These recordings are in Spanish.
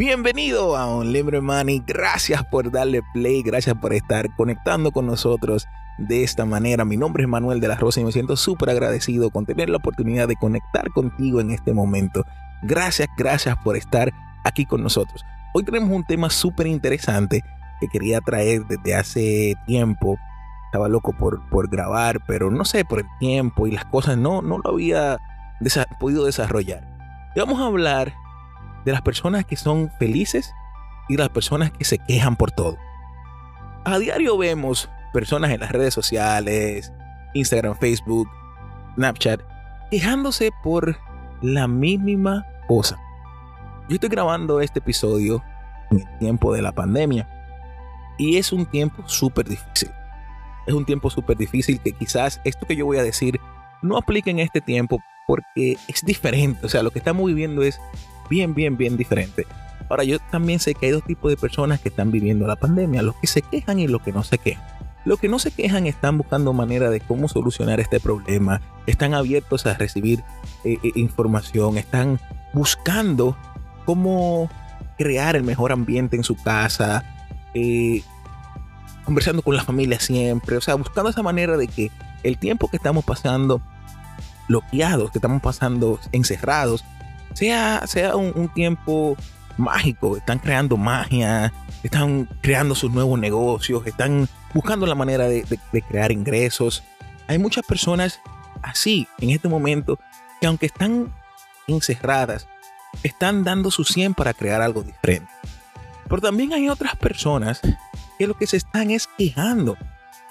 Bienvenido a Un Libre Money. Gracias por darle play, gracias por estar conectando con nosotros de esta manera. Mi nombre es Manuel de la Rosa y me siento súper agradecido con tener la oportunidad de conectar contigo en este momento. Gracias, gracias por estar aquí con nosotros. Hoy tenemos un tema súper interesante que quería traer desde hace tiempo. Estaba loco por, por grabar, pero no sé, por el tiempo y las cosas no, no lo había podido desarrollar. Y vamos a hablar de las personas que son felices y las personas que se quejan por todo. A diario vemos personas en las redes sociales, Instagram, Facebook, Snapchat, quejándose por la mínima cosa. Yo estoy grabando este episodio en el tiempo de la pandemia y es un tiempo súper difícil. Es un tiempo súper difícil que quizás esto que yo voy a decir no aplique en este tiempo porque es diferente. O sea, lo que estamos viviendo es bien, bien, bien diferente. Ahora, yo también sé que hay dos tipos de personas que están viviendo la pandemia, los que se quejan y los que no se quejan. Los que no se quejan están buscando manera de cómo solucionar este problema, están abiertos a recibir eh, eh, información, están buscando cómo crear el mejor ambiente en su casa, eh, conversando con la familia siempre, o sea, buscando esa manera de que el tiempo que estamos pasando bloqueados, que estamos pasando encerrados, sea, sea un, tiempo mágico. Están creando magia, están creando sus nuevos negocios, están buscando la manera de, crear ingresos. Hay muchas personas así en este momento que aunque están encerradas, están dando su 100 para crear algo diferente. Pero también hay otras personas que lo que se están es quejando,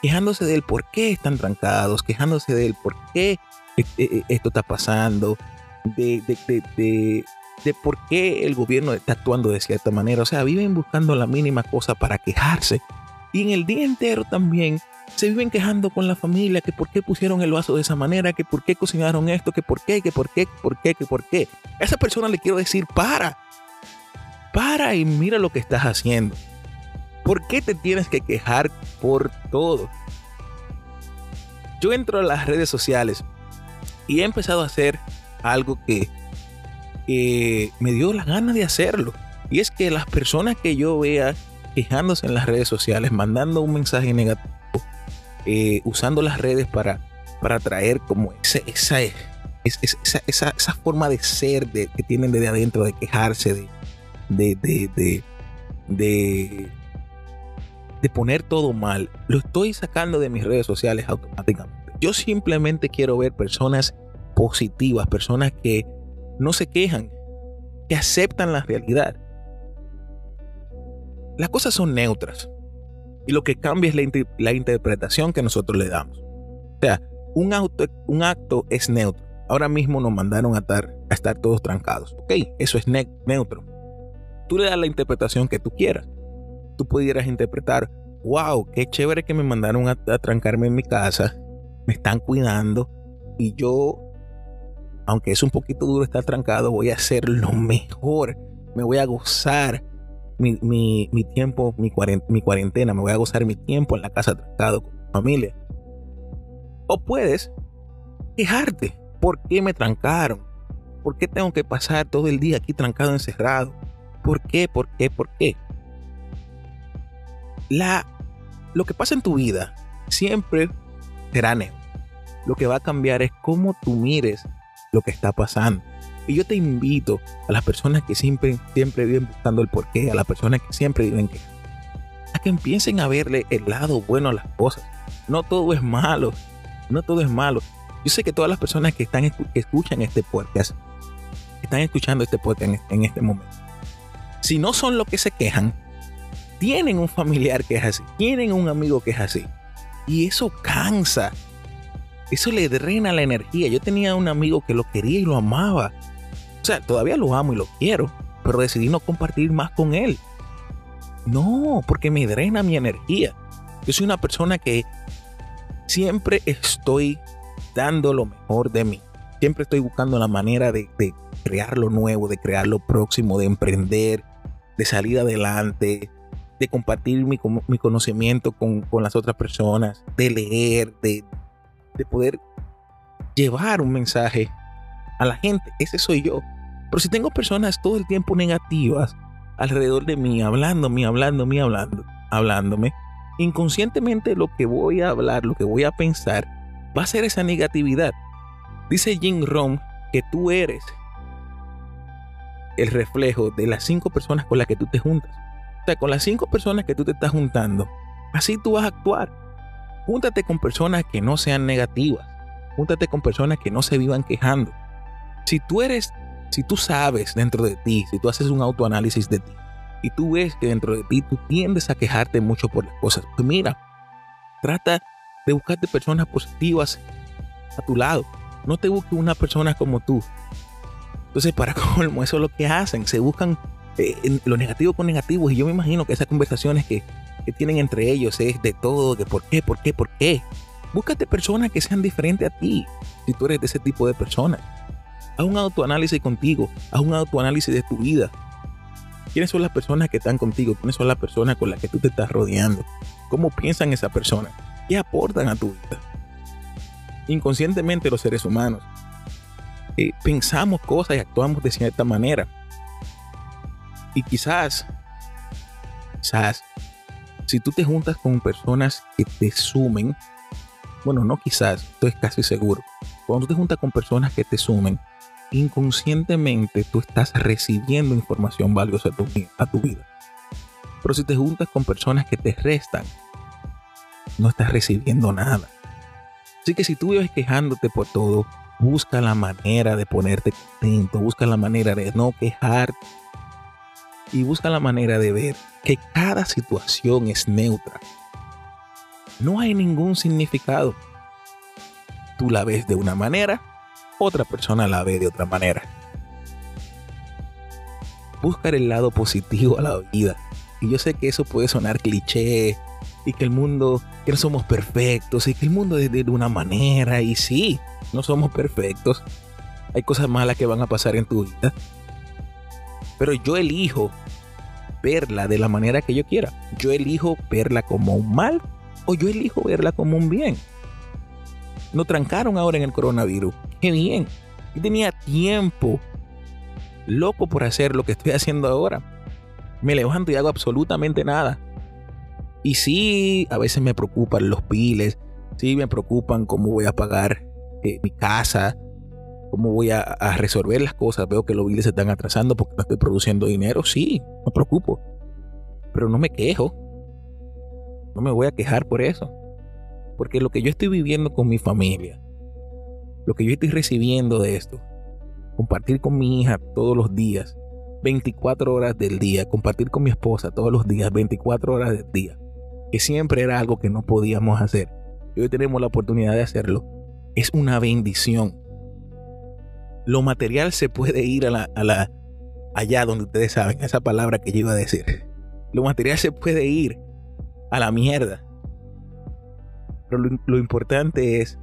quejándose del por qué están trancados, quejándose del por qué eh, eh, esto está pasando, de, de, de, por qué el gobierno está actuando de cierta manera. O sea, viven buscando la mínima cosa para quejarse. Y en el día entero también se viven quejando con la familia que por qué pusieron el vaso de esa manera, que por qué cocinaron esto, que por qué, que por qué, que por qué, que por qué. A esa persona le quiero decir, para. Para y mira lo que estás haciendo. ¿Por qué te tienes que quejar por todo? Yo entro a las redes sociales y he empezado a hacer algo que me dio la gana de hacerlo. Y es que las personas que yo vea quejándose en las redes sociales, mandando un mensaje negativo, eh, usando las redes para, para traer como esa, esa, esa, esa, forma de ser de, que tienen desde adentro, de quejarse, de, de, de, de, de poner todo mal, lo estoy sacando de mis redes sociales automáticamente. Yo simplemente quiero ver personas positivas, personas que no se quejan, que aceptan la realidad. Las cosas son neutras y lo que cambia es la, interpretación que nosotros le damos. O sea, un, un acto es neutro. Ahora mismo nos mandaron a estar, a estar todos trancados. Ok, eso es neutro. Tú le das la interpretación que tú quieras. Tú pudieras interpretar, wow, qué chévere que me mandaron a trancarme en mi casa, me están cuidando y yo aunque es un poquito duro estar trancado, voy a hacer lo mejor. Me voy a gozar mi, tiempo, mi, cuarentena, me voy a gozar mi tiempo en la casa trancado con mi familia. O puedes quejarte. ¿Por qué me trancaron? ¿Por qué tengo que pasar todo el día aquí trancado, encerrado? ¿Por qué? ¿Por qué? ¿Por qué? La, lo que pasa en tu vida siempre será neutro. Lo que va a cambiar es cómo tú mires lo que está pasando. Y yo te invito a las personas que siempre, siempre viven buscando el porqué, a las personas que siempre viven que, a que empiecen a verle el lado bueno a las cosas. No todo es malo, no todo es malo. Yo sé que todas las personas que están que escuchan este podcast, están escuchando este podcast en, en este momento, si no son los que se quejan, tienen un familiar que es así, tienen un amigo que es así. Y eso cansa, eso le drena la energía. Yo tenía un amigo que lo quería y lo amaba. O sea, todavía lo amo y lo quiero, pero decidí no compartir más con él. No, porque me drena mi energía. Yo soy una persona que siempre estoy dando lo mejor de mí. Siempre estoy buscando la manera de, crear lo nuevo, de crear lo próximo, de emprender, de salir adelante, de compartir mi, conocimiento con, con, las otras personas, de leer, de, de poder llevar un mensaje a la gente. Ese soy yo. Pero si tengo personas todo el tiempo negativas, alrededor de mí, hablándome, hablándome, hablando, hablándome, inconscientemente lo que voy a hablar, lo que voy a pensar, va a ser esa negatividad. Dice Jim Rohn que tú eres el reflejo de las cinco personas con las que tú te juntas. O sea, con las cinco personas que tú te estás juntando, así tú vas a actuar. Júntate con personas que no sean negativas. Júntate con personas que no se vivan quejando. Si tú eres, si tú sabes dentro de ti, si tú haces un autoanálisis de ti y tú ves que dentro de ti tú tiendes a quejarte mucho por las cosas, pues mira, trata de buscarte personas positivas a tu lado. No te busques una persona como tú. Entonces, para colmo, eso es lo que hacen. Se buscan eh, lo negativo con negativos. Y yo me imagino que esas conversaciones que, que tienen entre ellos es de todo, de por qué, por qué, por qué. Búscate personas que sean diferentes a ti, si tú eres de ese tipo de personas. Haz un autoanálisis contigo, haz un autoanálisis de tu vida. ¿Quiénes son las personas que están contigo? ¿Quiénes son las personas con las que tú te estás rodeando? ¿Cómo piensan esas personas? ¿Qué aportan a tu vida? Inconscientemente los seres humanos eh, pensamos cosas y actuamos de cierta manera. Y quizás, quizás, si tú te juntas con personas que te sumen, bueno, no quizás, estoy casi seguro. Cuando tú te juntas con personas que te sumen, inconscientemente tú estás recibiendo información valiosa a tu, a tu vida. Pero si te juntas con personas que te restan, no estás recibiendo nada. Así que si tú vives quejándote por todo, busca la manera de ponerte contento, busca la manera de no quejarte y busca la manera de ver que cada situación es neutra. No hay ningún significado. Tú la ves de una manera, otra persona la ve de otra manera. Buscar el lado positivo a la vida. Y yo sé que eso puede sonar cliché y que el mundo, que no somos perfectos y que el mundo es de una manera. Y sí, no somos perfectos. Hay cosas malas que van a pasar en tu vida. Pero yo elijo verla de la manera que yo quiera. Yo elijo verla como un mal o yo elijo verla como un bien. Nos trancaron ahora en el coronavirus. Qué bien. Yo tenía tiempo loco por hacer lo que estoy haciendo ahora. Me levanto y hago absolutamente nada. Y sí, a veces me preocupan los piles. Sí, me preocupan cómo voy a pagar eh, mi casa. Cómo voy a, resolver las cosas. Veo que los biles se están atrasando porque no estoy produciendo dinero. Sí, me preocupo. Pero no me quejo. No me voy a quejar por eso. Porque lo que yo estoy viviendo con mi familia, lo que yo estoy recibiendo de esto, compartir con mi hija todos los días, 24 horas del día, compartir con mi esposa todos los días, 24 horas del día, que siempre era algo que no podíamos hacer. Hoy tenemos la oportunidad de hacerlo. Es una bendición. Lo material se puede ir a la, a la allá donde ustedes saben, esa palabra que yo iba a decir. Lo material se puede ir a la mierda. Pero lo, importante es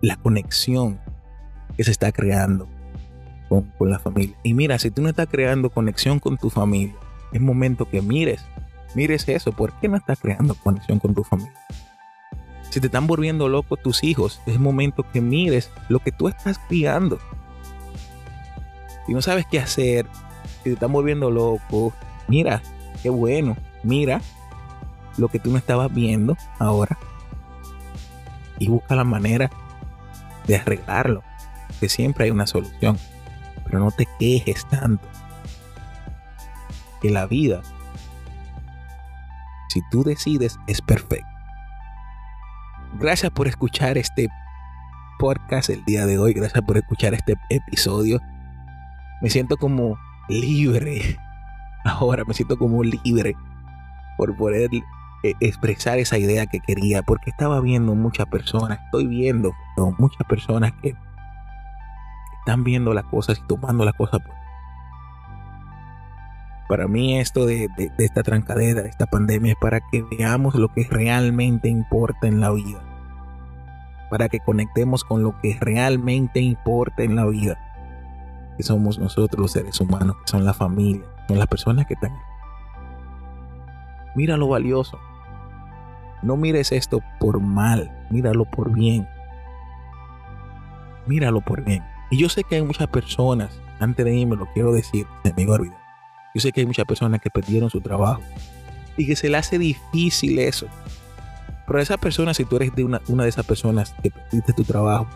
la conexión que se está creando con, con, la familia. Y mira, si tú no estás creando conexión con tu familia, es momento que mires, mires eso. ¿Por qué no estás creando conexión con tu familia? Si te están volviendo locos tus hijos, es momento que mires lo que tú estás criando. Si no sabes qué hacer, si te están volviendo loco, mira, qué bueno, mira lo que tú no estabas viendo ahora y busca la manera de arreglarlo, que siempre hay una solución, pero no te quejes tanto, que la vida, si tú decides, es perfecta. Gracias por escuchar este podcast el día de hoy, gracias por escuchar este episodio. Me siento como libre ahora me siento como libre por poder eh, expresar esa idea que quería, porque estaba viendo muchas personas, estoy viendo muchas personas que están viendo las cosas y tomando las cosas. Para mí esto de, de esta trancadera, de esta pandemia, es para que veamos lo que realmente importa en la vida. Para que conectemos con lo que realmente importa en la vida. Que somos nosotros los seres humanos, que son la familia, son las personas que están. Mira lo valioso. No mires esto por mal, míralo por bien. Míralo por bien. Y yo sé que hay muchas personas, antes de irme lo quiero decir, se me olvidar. Yo sé que hay muchas personas que perdieron su trabajo y que se le hace difícil eso. Pero a esa persona, si tú eres de una, una de esas personas que perdiste tu trabajo,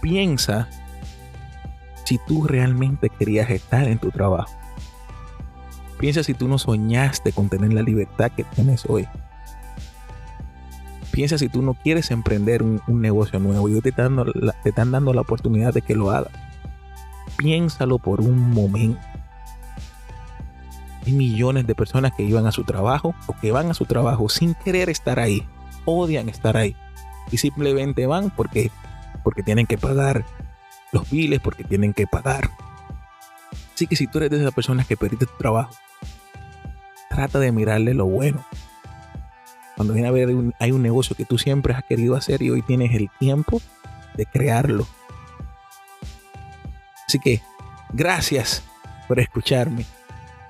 piensa si tú realmente querías estar en tu trabajo. Piensa si tú no soñaste con tener la libertad que tienes hoy. Piensa si tú no quieres emprender un, negocio nuevo y te están, dando te están dando la oportunidad de que lo hagas. Piénsalo por un momento. Hay millones de personas que iban a su trabajo o que van a su trabajo sin querer estar ahí. Odian estar ahí. Y simplemente van porque, porque tienen que pagar los biles porque tienen que pagar. Así que si tú eres de esas personas que perdiste tu trabajo, trata de mirarle lo bueno. Cuando viene a ver, hay un negocio que tú siempre has querido hacer y hoy tienes el tiempo de crearlo. Así que, gracias por escucharme.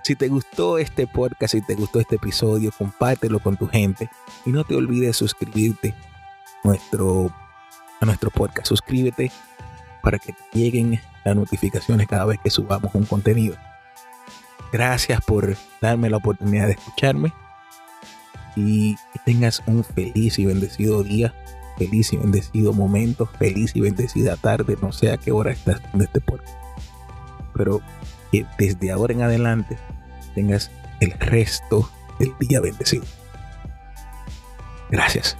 Si te gustó este podcast, si te gustó este episodio, compártelo con tu gente. Y no te olvides suscribirte a nuestro podcast. Suscríbete para que te lleguen las notificaciones cada vez que subamos un contenido. Gracias por darme la oportunidad de escucharme y que tengas un feliz y bendecido día, feliz y bendecido momento, feliz y bendecida tarde, no sé a qué hora estás en este podcast. Pero que desde ahora en adelante tengas el resto del día bendecido. Gracias.